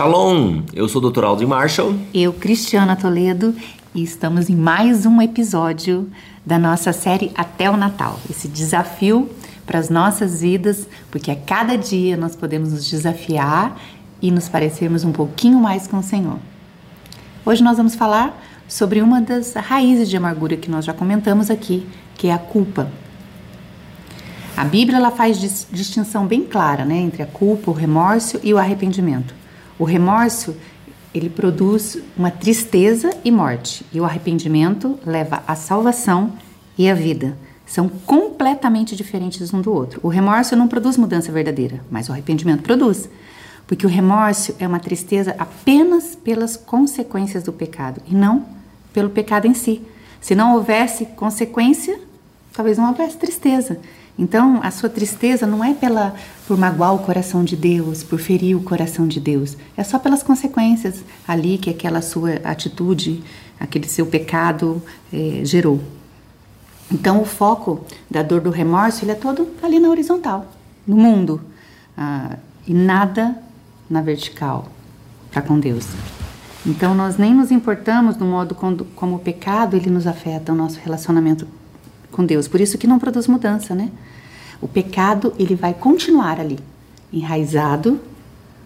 Shalom! Eu sou o Dr. Aldo Marshall. Eu, Cristiana Toledo, e estamos em mais um episódio da nossa série Até o Natal. Esse desafio para as nossas vidas, porque a cada dia nós podemos nos desafiar e nos parecermos um pouquinho mais com o Senhor. Hoje nós vamos falar sobre uma das raízes de amargura que nós já comentamos aqui, que é a culpa. A Bíblia ela faz distinção bem clara né, entre a culpa, o remorso e o arrependimento. O remorso ele produz uma tristeza e morte, e o arrependimento leva à salvação e à vida. São completamente diferentes um do outro. O remorso não produz mudança verdadeira, mas o arrependimento produz. Porque o remorso é uma tristeza apenas pelas consequências do pecado e não pelo pecado em si. Se não houvesse consequência, talvez não houvesse tristeza. Então, a sua tristeza não é pela por magoar o coração de Deus, por ferir o coração de Deus. É só pelas consequências ali que aquela sua atitude, aquele seu pecado é, gerou. Então, o foco da dor do remorso ele é todo ali na horizontal, no mundo, ah, e nada na vertical para com Deus. Então, nós nem nos importamos do modo como, como o pecado ele nos afeta o nosso relacionamento com Deus. Por isso que não produz mudança, né? O pecado ele vai continuar ali, enraizado,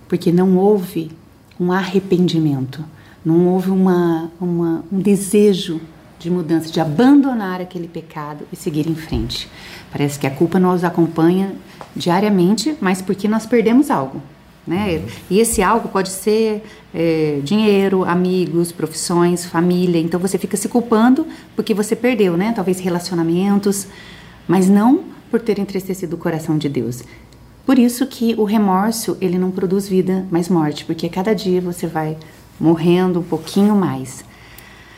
porque não houve um arrependimento, não houve uma, uma, um desejo de mudança, de abandonar aquele pecado e seguir em frente. Parece que a culpa nos acompanha diariamente, mas porque nós perdemos algo. Né? E esse algo pode ser é, dinheiro, amigos, profissões, família. Então você fica se culpando porque você perdeu, né? Talvez relacionamentos, mas não por ter entristecido o coração de Deus. Por isso que o remorso ele não produz vida, mas morte, porque cada dia você vai morrendo um pouquinho mais.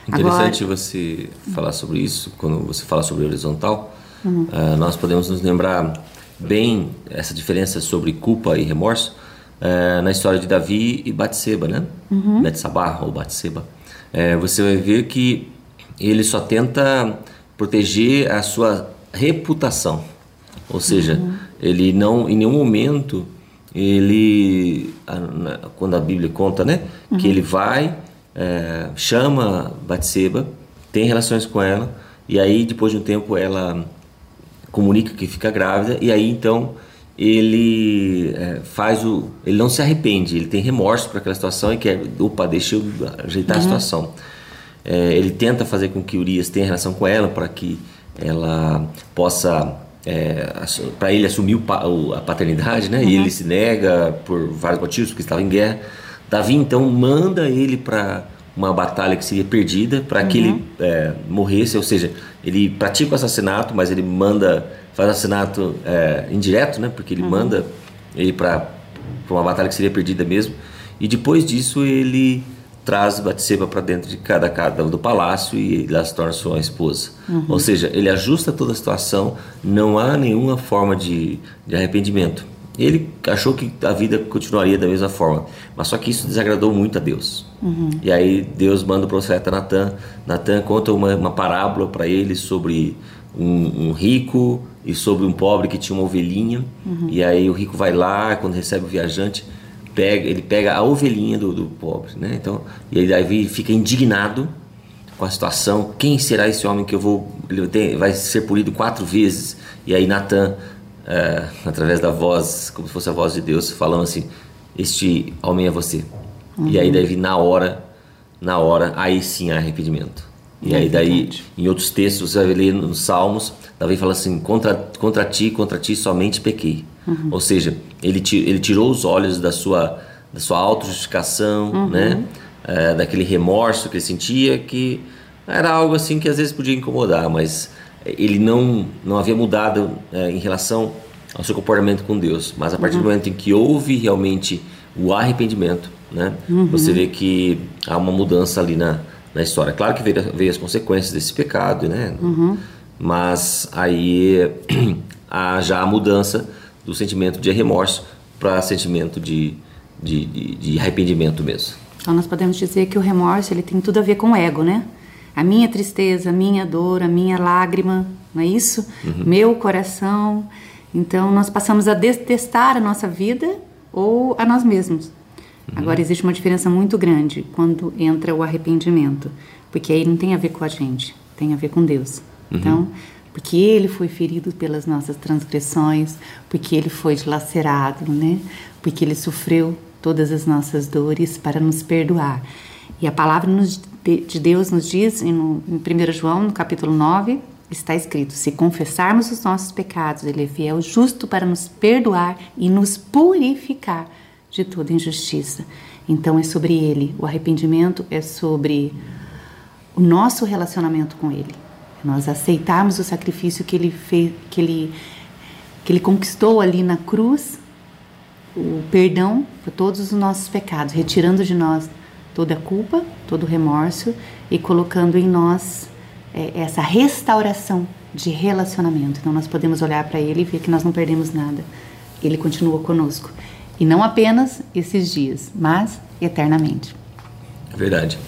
Interessante Agora, você falar sobre isso quando você fala sobre horizontal. Uhum. Uh, nós podemos nos lembrar bem essa diferença sobre culpa e remorso é, na história de Davi e Batseba, né? Uhum. Betsabá ou Batseba. É, você vai ver que ele só tenta proteger a sua reputação, ou seja, uhum. ele não, em nenhum momento, ele, quando a Bíblia conta, né, uhum. que ele vai, é, chama Batseba, tem relações com ela, e aí depois de um tempo ela comunica que fica grávida, e aí então ele é, faz o. Ele não se arrepende, ele tem remorso por aquela situação e quer, opa, deixa eu ajeitar uhum. a situação. É, ele tenta fazer com que Urias tenha relação com ela para que ela possa. É, para ele assumir o, a paternidade, né? Uhum. E ele se nega por vários motivos, porque estava em guerra. Davi então manda ele para uma batalha que seria perdida para uhum. que ele uhum. é, morresse, ou seja, ele pratica o assassinato, mas ele manda faz assassinato é, indireto, né? Porque ele uhum. manda ele para uma batalha que seria perdida mesmo. E depois disso ele traz Batseba para dentro de cada casa do palácio e ela se torna sua esposa. Uhum. Ou seja, ele ajusta toda a situação, não há nenhuma forma de, de arrependimento. Ele achou que a vida continuaria da mesma forma, mas só que isso desagradou muito a Deus. Uhum. E aí Deus manda o profeta Natan. Natan conta uma, uma parábola para ele sobre um, um, rico e sobre um pobre que tinha uma ovelhinha. Uhum. E aí o rico vai lá, quando recebe o viajante, pega, ele pega a ovelhinha do, do pobre, né? Então, e aí Davi fica indignado com a situação. Quem será esse homem que eu vou ele tem, vai ser polido quatro vezes? E aí Natan, é, através da voz, como se fosse a voz de Deus, falando assim: Este homem é você. Uhum. E aí Davi na hora, na hora, aí sim há arrependimento. E é aí daí, em outros textos, você vai ler nos Salmos, Davi fala assim, contra, contra ti, contra ti somente pequei. Uhum. Ou seja, ele, ele tirou os olhos da sua, da sua autojustificação, uhum. né? É, daquele remorso que ele sentia, que era algo assim que às vezes podia incomodar, mas ele não, não havia mudado é, em relação ao seu comportamento com Deus. Mas a partir uhum. do momento em que houve realmente o arrependimento, né? Uhum. Você vê que há uma mudança ali na, na história. Claro que veio, veio as consequências desse pecado, né? Uhum. Mas aí há já a mudança do sentimento de remorso para sentimento de, de, de, de, arrependimento mesmo. Então nós podemos dizer que o remorso ele tem tudo a ver com o ego, né? A minha tristeza, a minha dor, a minha lágrima, não é isso? Uhum. Meu coração. Então nós passamos a detestar a nossa vida ou a nós mesmos. Uhum. Agora existe uma diferença muito grande quando entra o arrependimento, porque aí não tem a ver com a gente, tem a ver com Deus. Uhum. Então, porque ele foi ferido pelas nossas transgressões, porque ele foi dilacerado, né? Porque ele sofreu todas as nossas dores para nos perdoar. E a palavra de Deus nos diz, em 1 João, no capítulo 9, está escrito: Se confessarmos os nossos pecados, Ele é fiel, justo para nos perdoar e nos purificar de toda injustiça. Então é sobre Ele. O arrependimento é sobre o nosso relacionamento com Ele. Nós aceitarmos o sacrifício que Ele fez, que Ele que Ele conquistou ali na cruz, o perdão por todos os nossos pecados, retirando de nós toda a culpa, todo o remorso e colocando em nós é, essa restauração de relacionamento. Então nós podemos olhar para Ele e ver que nós não perdemos nada. Ele continua conosco. E não apenas esses dias, mas eternamente. É verdade.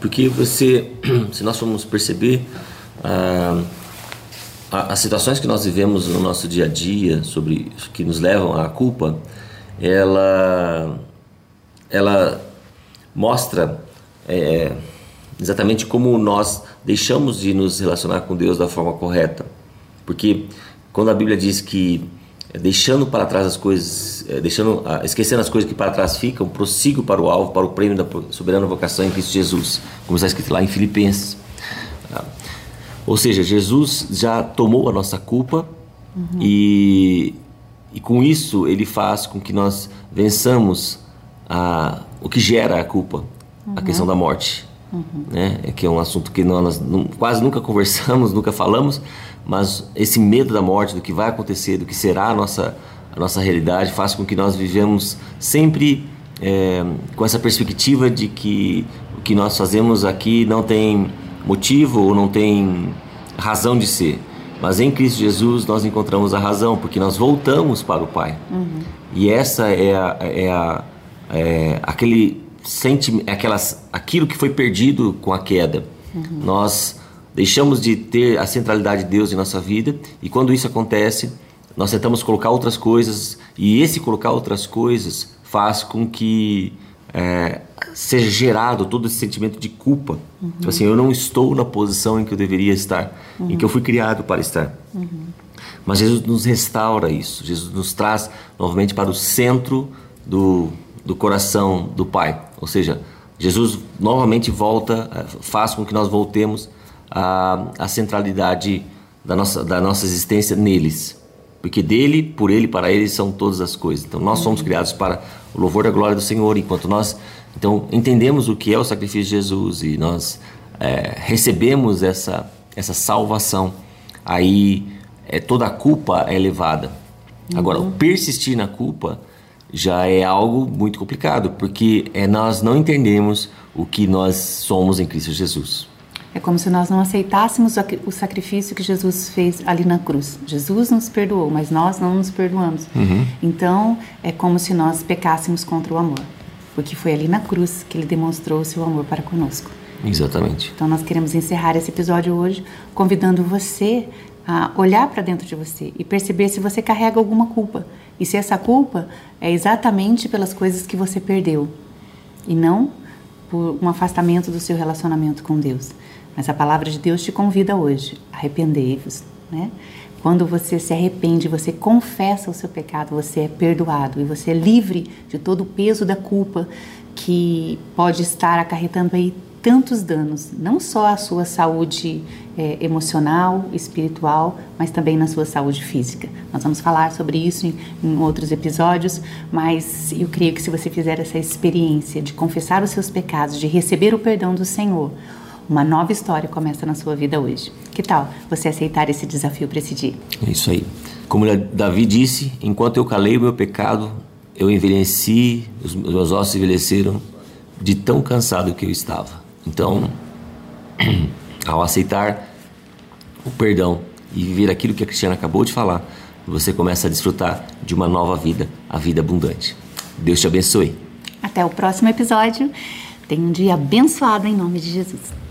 Porque você, se nós formos perceber ah, as situações que nós vivemos no nosso dia a dia, sobre que nos levam à culpa, ela, ela mostra é, exatamente como nós deixamos de nos relacionar com Deus da forma correta. Porque quando a Bíblia diz que é, deixando para trás as coisas, é, deixando, esquecendo as coisas que para trás ficam, prossigo para o alvo, para o prêmio da soberana vocação em Cristo Jesus, como está escrito lá em Filipenses. Ah, ou seja, Jesus já tomou a nossa culpa uhum. e, e com isso ele faz com que nós vençamos a, o que gera a culpa, uhum. a questão da morte. Uhum. Né? É que é um assunto que nós quase nunca conversamos, nunca falamos, mas esse medo da morte, do que vai acontecer, do que será a nossa, a nossa realidade, faz com que nós vivemos sempre é, com essa perspectiva de que o que nós fazemos aqui não tem motivo ou não tem razão de ser. Mas em Cristo Jesus nós encontramos a razão, porque nós voltamos para o Pai. Uhum. E essa é, a, é, a, é aquele sente aquelas, aquilo que foi perdido com a queda. Uhum. Nós deixamos de ter a centralidade de Deus em nossa vida e quando isso acontece, nós tentamos colocar outras coisas e esse colocar outras coisas faz com que é, seja gerado todo esse sentimento de culpa. Uhum. Tipo assim, eu não estou na posição em que eu deveria estar, uhum. em que eu fui criado para estar. Uhum. Mas Jesus nos restaura isso, Jesus nos traz novamente para o centro do, do coração do Pai. Ou seja, Jesus novamente volta, eh, faz com que nós voltemos à, à centralidade da nossa, da nossa existência neles. Porque dele, por ele, para ele são todas as coisas. Então nós somos criados para o louvor da glória do Senhor, enquanto nós então entendemos o que é o sacrifício de Jesus e nós é, recebemos essa, essa salvação, aí é, toda a culpa é elevada. Agora, o persistir na culpa já é algo muito complicado, porque é, nós não entendemos o que nós somos em Cristo Jesus. É como se nós não aceitássemos o sacrifício que Jesus fez ali na cruz. Jesus nos perdoou, mas nós não nos perdoamos. Uhum. Então, é como se nós pecássemos contra o amor, porque foi ali na cruz que ele demonstrou o seu amor para conosco. Exatamente. Então, nós queremos encerrar esse episódio hoje convidando você a olhar para dentro de você e perceber se você carrega alguma culpa e se essa culpa é exatamente pelas coisas que você perdeu e não por um afastamento do seu relacionamento com Deus. Mas a palavra de Deus te convida hoje, arrependei-vos, né? Quando você se arrepende, você confessa o seu pecado, você é perdoado e você é livre de todo o peso da culpa que pode estar acarretando aí tantos danos, não só à sua saúde é, emocional, espiritual, mas também na sua saúde física. Nós vamos falar sobre isso em, em, outros episódios, mas eu creio que se você fizer essa experiência de confessar os seus pecados, de receber o perdão do Senhor, uma nova história começa na sua vida hoje. Que tal você aceitar esse desafio para esse dia? É isso aí. Como Davi disse, enquanto eu calei o meu pecado, eu envelheci, os meus ossos envelheceram de tão cansado que eu estava. Então, ao aceitar o perdão e viver aquilo que a Cristiana acabou de falar, você começa a desfrutar de uma nova vida, a vida abundante. Deus te abençoe. Até o próximo episódio. Tenha um dia abençoado em nome de Jesus.